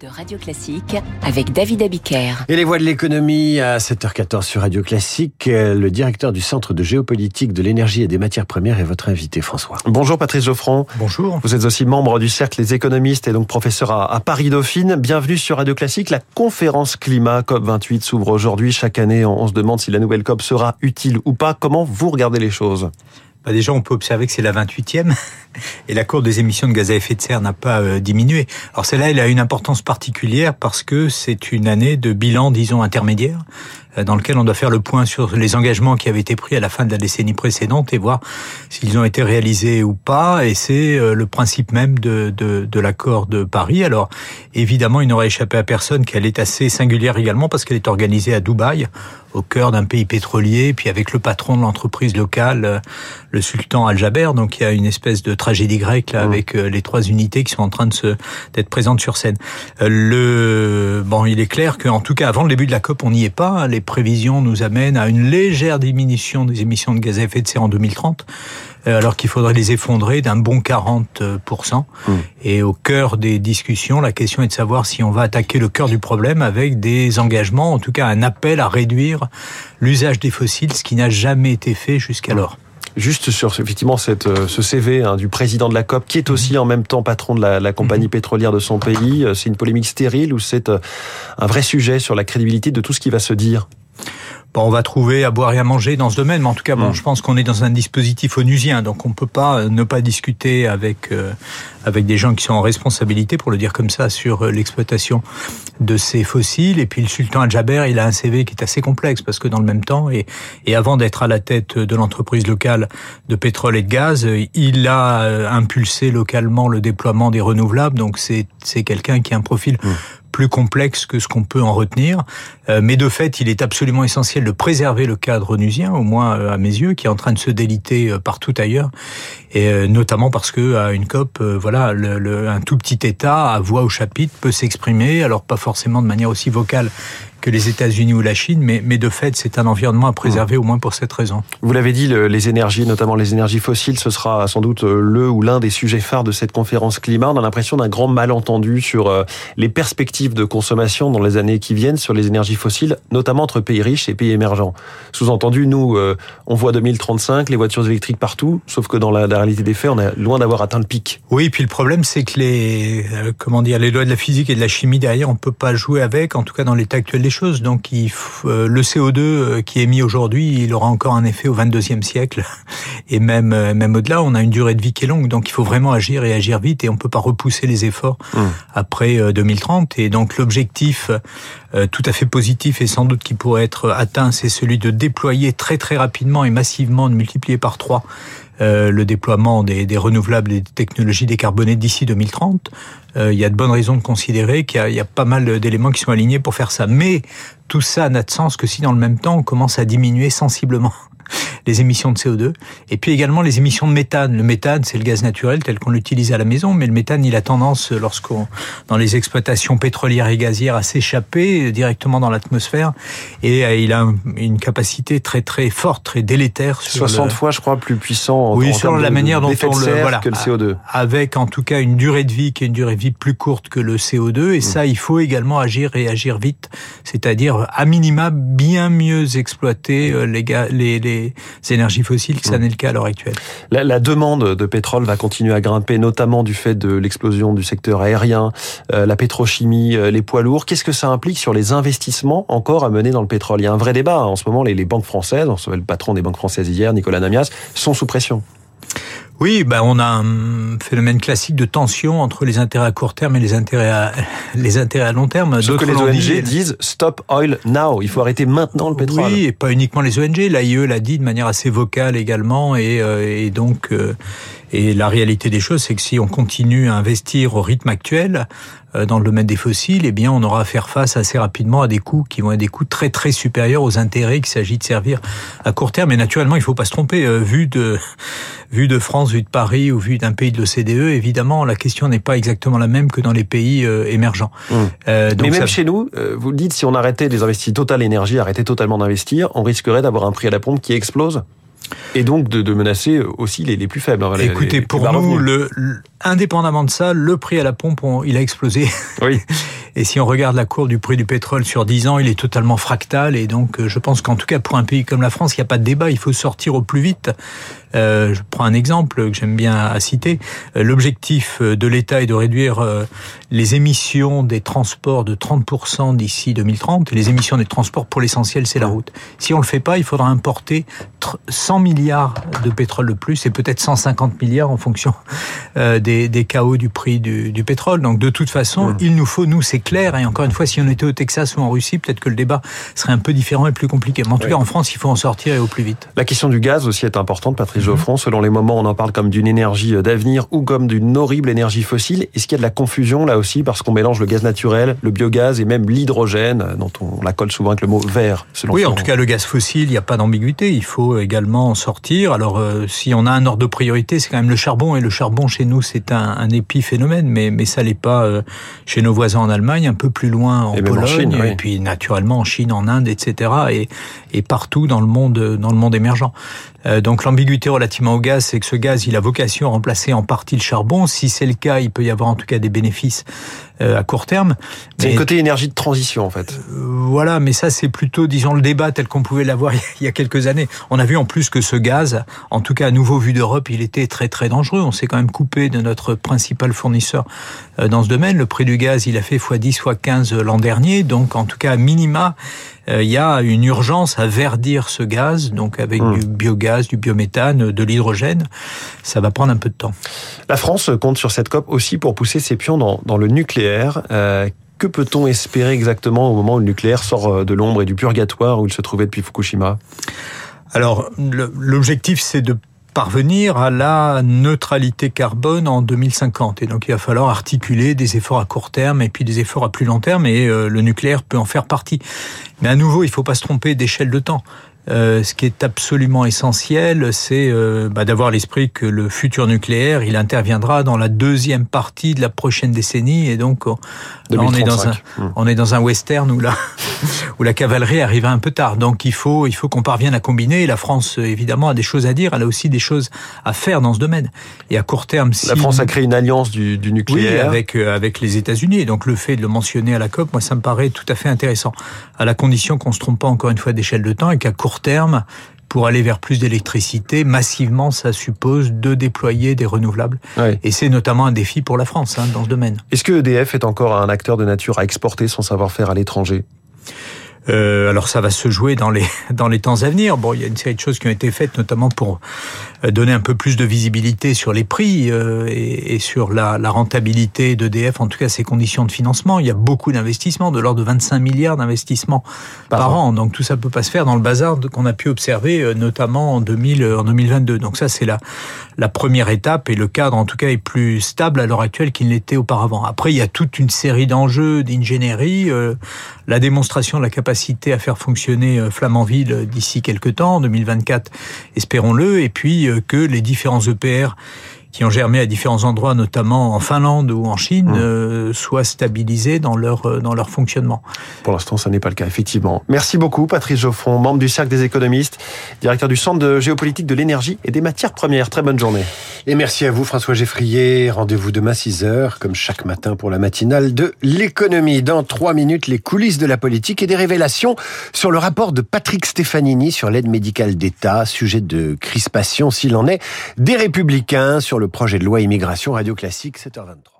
de Radio Classique avec David Abiker. Et les voix de l'économie à 7h14 sur Radio Classique. Le directeur du Centre de géopolitique de l'énergie et des matières premières est votre invité, François. Bonjour Patrice Geoffron. Bonjour. Vous êtes aussi membre du Cercle des économistes et donc professeur à, Paris-Dauphine. Bienvenue sur Radio Classique. La conférence climat COP28 s'ouvre aujourd'hui. Chaque année, on se demande si la nouvelle COP sera utile ou pas. Comment vous regardez les choses? Bah déjà, on peut observer que c'est la 28e et la courbe des émissions de gaz à effet de serre n'a pas euh, diminué. Alors celle-là, elle a une importance particulière parce que c'est une année de bilan, disons, intermédiaire. Euh, dans lequel on doit faire le point sur les engagements qui avaient été pris à la fin de la décennie précédente et voir s'ils ont été réalisés ou pas. Et c'est euh, le principe même de, de, de l'accord de Paris. Alors, évidemment, il n'aurait échappé à personne qu'elle est assez singulière également parce qu'elle est organisée à Dubaï, au cœur d'un pays pétrolier, puis avec le patron de l'entreprise locale, euh, le sultan Al-Jaber. Donc, il y a une espèce de tragédie grecque là, mmh. avec les trois unités qui sont en train de se d'être présentes sur scène. Le bon, il est clair qu'en tout cas, avant le début de la COP, on n'y est pas. Les prévisions nous amènent à une légère diminution des émissions de gaz à effet de serre en 2030, euh, alors qu'il faudrait les effondrer d'un bon 40%. Mmh. Et au cœur des discussions, la question est de savoir si on va attaquer le cœur du problème avec des engagements, en tout cas un appel à réduire l'usage des fossiles, ce qui n'a jamais été fait jusqu'alors. Mmh. Juste sur effectivement cette, euh, ce CV hein, du président de la COP, qui est aussi en même temps patron de la, la compagnie mmh. pétrolière de son pays, euh, c'est une polémique stérile ou c'est un vrai sujet sur la crédibilité de tout ce qui va se dire? Bon, on va trouver à boire et à manger dans ce domaine, mais en tout cas, bon, mm. je pense qu'on est dans un dispositif onusien, donc on peut pas euh, ne pas discuter avec euh, avec des gens qui sont en responsabilité, pour le dire comme ça, sur euh, l'exploitation de ces fossiles. Et puis le sultan Al-Jaber, il a un CV qui est assez complexe parce que dans le même temps, et, et avant d'être à la tête de l'entreprise locale de pétrole et de gaz, il a impulsé localement le déploiement des renouvelables. Donc c'est c'est quelqu'un qui a un profil mm plus complexe que ce qu'on peut en retenir. Euh, mais de fait, il est absolument essentiel de préserver le cadre onusien, au moins euh, à mes yeux, qui est en train de se déliter euh, partout ailleurs, et notamment parce que à une COP, voilà, un tout petit État à voix au chapitre peut s'exprimer, alors pas forcément de manière aussi vocale que les États-Unis ou la Chine, mais, mais de fait, c'est un environnement à préserver au moins pour cette raison. Vous l'avez dit, les énergies, notamment les énergies fossiles, ce sera sans doute euh, le ou l'un des sujets phares de cette conférence climat. On a l'impression d'un grand malentendu sur euh, les perspectives de consommation dans les années qui viennent sur les énergies fossiles, notamment entre pays riches et pays émergents. Sous-entendu, nous, euh, on voit 2035, les voitures électriques partout, sauf que dans la, réalité des faits, on est loin d'avoir atteint le pic. Oui, puis le problème, c'est que les, comment dire, les lois de la physique et de la chimie derrière, on peut pas jouer avec, en tout cas dans l'état actuel des choses. Donc il, euh, le CO2 euh, qui est mis aujourd'hui, il aura encore un effet au 22e siècle et même euh, même au-delà. On a une durée de vie qui est longue, donc il faut vraiment agir et agir vite et on peut pas repousser les efforts mmh. après 2030. Et donc l'objectif tout à fait positif et sans doute qui pourrait être atteint, c'est celui de déployer très très rapidement et massivement, de multiplier par trois euh, le déploiement des, des, renouvelables et des technologies décarbonées d'ici 2030. Euh, il y a de bonnes raisons de considérer qu'il y, y, a pas mal d'éléments qui sont alignés pour faire ça. Mais tout ça n'a de sens que si dans le même temps on commence à diminuer sensiblement les émissions de CO2, et puis également les émissions de méthane. Le méthane, c'est le gaz naturel tel qu'on l'utilise à la maison, mais le méthane, il a tendance, lorsqu'on dans les exploitations pétrolières et gazières, à s'échapper directement dans l'atmosphère, et euh, il a une capacité très très forte, très délétère. Sur 60 fois, je crois, plus puissant. Oui, sur la manière dont on le voilà, que le CO2, avec en tout cas une durée de vie qui est une durée de vie plus courte que le CO2, et mmh. ça, il faut également agir et agir vite, c'est-à-dire à minima bien mieux exploiter euh, les, les, les énergies fossiles que ça mm. n'est le cas à l'heure actuelle. La, demande de pétrole va continuer à grimper, notamment du fait de l'explosion du secteur aérien, euh, la pétrochimie, euh, les poids lourds. Qu'est-ce que ça implique sur les investissements encore à mener dans le pétrole? Il y a un vrai débat. En ce moment, les, les banques françaises, on se le patron des banques françaises hier, Nicolas Namias, sont sous pression. Oui, ben on a un phénomène classique de tension entre les intérêts à court terme et les intérêts à, les intérêts à long terme. Que les ONG disent stop oil now. Il faut arrêter maintenant le pétrole. Oui, et pas uniquement les ONG. L'AIE l'a dit de manière assez vocale également, et, euh, et donc euh, et la réalité des choses, c'est que si on continue à investir au rythme actuel euh, dans le domaine des fossiles, eh bien, on aura à faire face assez rapidement à des coûts qui vont être des coûts très très supérieurs aux intérêts qu'il s'agit de servir à court terme. Et naturellement, il ne faut pas se tromper. Euh, vu de vu de France, vu de Paris ou vu d'un pays de l'OCDE, évidemment, la question n'est pas exactement la même que dans les pays euh, émergents. Mmh. donc Mais même chez nous, vous le dites, si on arrêtait des investissements Total Énergie, arrêtait totalement d'investir, on risquerait d'avoir un prix à la pompe qui explose? Et donc de, de menacer aussi les, les plus faibles. hein, les- Écoutez, les pour nous, revenus. le, le- indépendamment de ça, le prix à la pompe, on- il a explosé. Oui. Et si on regarde la courbe du prix du pétrole sur 10 ans, il est totalement fractal. Et donc, euh, je pense qu'en tout cas, pour un pays comme la France, il n'y a pas de débat. Il faut sortir au plus vite. Euh, je prends un exemple que j'aime bien à citer. Euh, L'objectif euh, de l'État est de réduire les émissions des transports de 30% d'ici 2030. Et les émissions des transports, pour l'essentiel, c'est la route. Si on le fait pas, il faudra importer tr- 100 milliards de pétrole de plus et peut-être 150 milliards en fonction des, des chaos du prix du, du pétrole. Donc de toute façon, il nous faut, nous, c'est clair. Et encore une fois, si on était au Texas ou en Russie, peut-être que le débat serait un peu différent et plus compliqué. Mais en tout Oui. cas, en France, il faut en sortir et au plus vite. La question du gaz aussi est importante, Patrice Mhm. Geoffron. Selon les moments, on en parle comme d'une énergie d'avenir ou comme d'une horrible énergie fossile. Est-ce qu'il y a de la confusion là aussi parce qu'on mélange le gaz naturel, le biogaz et même l'hydrogène, dont on la colle souvent avec le mot vert selon Oui, en tout cas, le gaz fossile, il n'y a pas d'ambiguïté. Il faut également en sortir. Alors, euh, si on a un ordre de priorité, c'est quand même le charbon. Et le charbon, chez nous, c'est un, un épiphénomène. Mais, mais ça l'est pas euh, chez nos voisins en Allemagne, un peu plus loin en Et même en Pologne, Chine, oui. et puis naturellement en Chine, en Inde, etc. Et, et partout dans le monde, dans le monde émergent. Euh, donc l'ambiguïté relativement au gaz, c'est que ce gaz, il a vocation à remplacer en partie le charbon. Si c'est le cas, il peut y avoir en tout cas des bénéfices euh, à court terme. C'est le côté énergie de transition en fait. euh, Voilà, mais ça c'est plutôt, disons, le débat tel qu'on pouvait l'avoir il y a quelques années. On a vu en plus que ce gaz, en tout cas à nouveau vu d'Europe, il était très très dangereux. On s'est quand même coupé de notre principal fournisseur euh, dans ce domaine. Le prix du gaz, il a fait x10, x15 l'an dernier. Donc en tout cas, à minima, euh, il y a une urgence à verdir ce gaz, donc avec Hmm. du biogaz, du biométhane, de l'hydrogène. Ça va prendre un peu de temps. La France compte sur cette COP aussi pour pousser ses pions dans, dans le nucléaire. Euh, que peut-on espérer exactement au moment où le nucléaire sort euh, de l'ombre et du purgatoire où il se trouvait depuis Fukushima? Alors, l'objectif, c'est de parvenir à la neutralité carbone en 2050. Et donc, il va falloir articuler des efforts à court terme et puis des efforts à plus long terme, et euh, le nucléaire peut en faire partie. Mais à nouveau, il faut pas se tromper d'échelle de temps. Euh, ce qui est absolument essentiel, c'est euh, bah, d'avoir l'esprit que le futur nucléaire, il interviendra dans la deuxième partie de la prochaine décennie, et donc on, là, on est dans un, 2035. On est dans un western où la, où la cavalerie arrive un peu tard. Donc il faut, il faut qu'on parvienne à combiner. Et la France, évidemment, a des choses à dire. Elle a aussi des choses à faire dans ce domaine. Et à court terme, si La France a créé une alliance du, du oui, nucléaire. avec euh, avec les États-Unis. Et donc le fait de le mentionner à la COP, moi, ça me paraît tout à fait intéressant. À la condition qu'on se trompe pas encore une fois d'échelle de temps et qu'à court terme, pour aller vers plus d'électricité, massivement, ça suppose de déployer des renouvelables. Ouais. Et c'est notamment un défi pour la France hein, dans ce domaine. Est-ce que EDF est encore un acteur de nature à exporter son savoir-faire à l'étranger? Euh, alors ça va se jouer dans les dans les temps à venir. Bon, il y a une série de choses qui ont été faites, notamment pour euh, donner un peu plus de visibilité sur les prix euh, et, et sur la, la rentabilité d'EDF, en tout cas ses conditions de financement. Il y a beaucoup d'investissements, de l'ordre de 25 milliards d'investissements Par par, an. an. Donc tout ça peut pas se faire dans le bazar qu'on a pu observer, euh, notamment en 2000, euh, en 2022. Donc ça c'est la la première étape et le cadre en tout cas est plus stable à l'heure actuelle qu'il n'était auparavant. Après il y a toute une série d'enjeux d'ingénierie, euh, la démonstration de la capacité à faire fonctionner euh, Flamanville euh, d'ici quelques temps, en 2024, espérons-le, et puis euh, que les différents EPR qui ont germé à différents endroits, notamment en Finlande ou en Chine, Mmh. euh, soient stabilisés dans leur euh, dans leur fonctionnement. Pour l'instant, ça n'est pas le cas, effectivement. Merci beaucoup, Patrice Geoffron, membre du Cercle des économistes, directeur du Centre de géopolitique de l'énergie et des matières premières. Très bonne journée. Et merci à vous, François Geffrier. Rendez-vous demain 6h, comme chaque matin pour la matinale de l'économie. Dans trois minutes, les coulisses de la politique et des révélations sur le rapport de Patrick Stefanini sur l'aide médicale d'État, sujet de crispation, s'il en est, des républicains sur le projet de loi immigration radio classique 7h23.